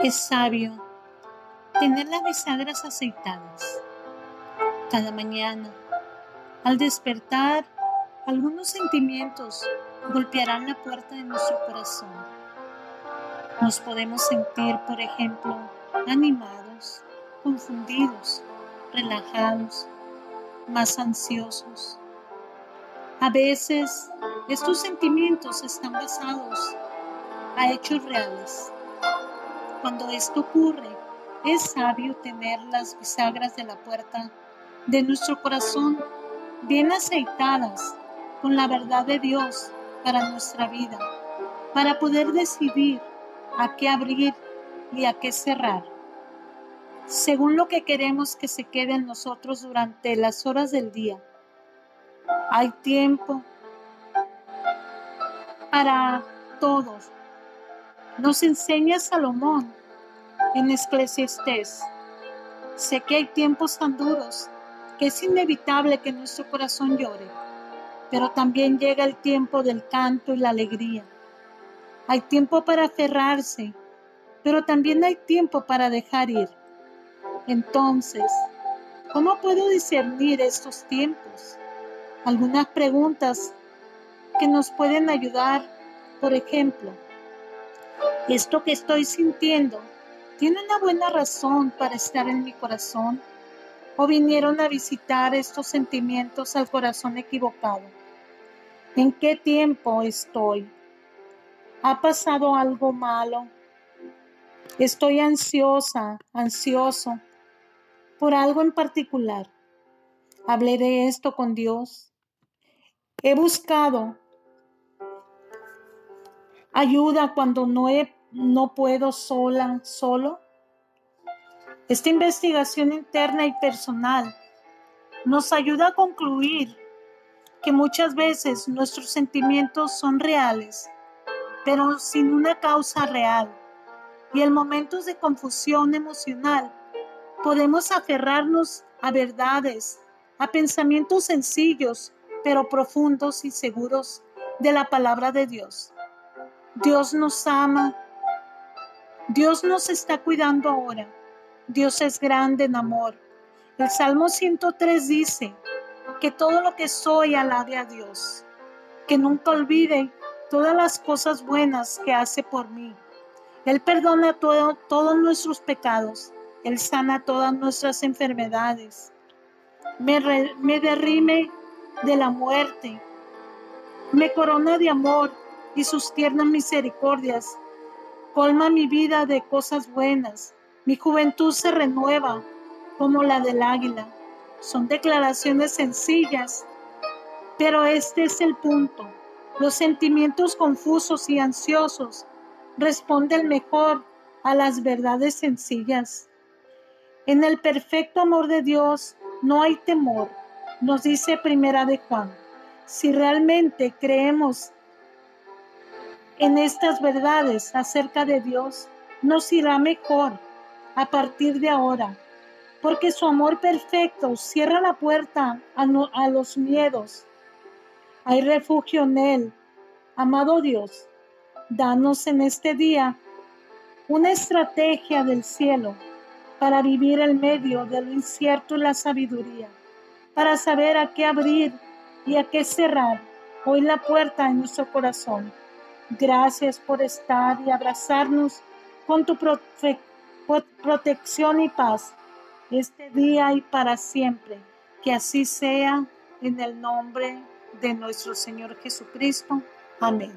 Es sabio tener las bisagras aceitadas. Cada mañana, al despertar, algunos sentimientos golpearán la puerta de nuestro corazón. Nos podemos sentir, por ejemplo, animados, confundidos, relajados, más ansiosos. A veces, estos sentimientos están basados a hechos reales cuando esto ocurre, es sabio tener las bisagras de la puerta de nuestro corazón bien aceitadas con la verdad de Dios para nuestra vida, para poder decidir a qué abrir y a qué cerrar, según lo que queremos que se quede en nosotros durante las horas del día. Hay tiempo para todos, nos enseña Salomón en Eclesiastés. Sé que hay tiempos tan duros que es inevitable que nuestro corazón llore, pero también llega el tiempo del canto y la alegría. Hay tiempo para aferrarse, pero también hay tiempo para dejar ir. Entonces, ¿cómo puedo discernir estos tiempos? Algunas preguntas que nos pueden ayudar, por ejemplo, esto que estoy sintiendo, ¿tiene una buena razón para estar en mi corazón? ¿O vinieron a visitar estos sentimientos al corazón equivocado? ¿En qué tiempo estoy? ¿Ha pasado algo malo? Estoy ansiosa, ansioso por algo en particular. Hablé de esto con Dios. He buscado ayuda cuando no he no puedo sola, solo. Esta investigación interna y personal nos ayuda a concluir que muchas veces nuestros sentimientos son reales, pero sin una causa real. Y en momentos de confusión emocional podemos aferrarnos a verdades, a pensamientos sencillos, pero profundos y seguros de la palabra de Dios. Dios nos ama Dios nos está cuidando ahora. Dios es grande en amor. El Salmo 103 dice que todo lo que soy alabe a Dios, que nunca olvide todas las cosas buenas que hace por mí. Él perdona todos nuestros pecados, Él sana todas nuestras enfermedades, me, me derrime de la muerte, me corona de amor y sus tiernas misericordias colma mi vida de cosas buenas. Mi juventud se renueva como la del águila. Son declaraciones sencillas, pero este es el punto. Los sentimientos confusos y ansiosos responden mejor a las verdades sencillas. En el perfecto amor de Dios no hay temor, nos dice Primera de Juan. Si realmente creemos en estas verdades acerca de Dios, nos irá mejor a partir de ahora, porque su amor perfecto cierra la puerta a, los miedos. Hay refugio en Él. Amado Dios, danos en este día una estrategia del cielo para vivir en medio de lo incierto y la sabiduría, para saber a qué abrir y a qué cerrar hoy la puerta en nuestro corazón. Gracias por estar y abrazarnos con tu protección y paz este día y para siempre. Que así sea en el nombre de nuestro Señor Jesucristo. Amén.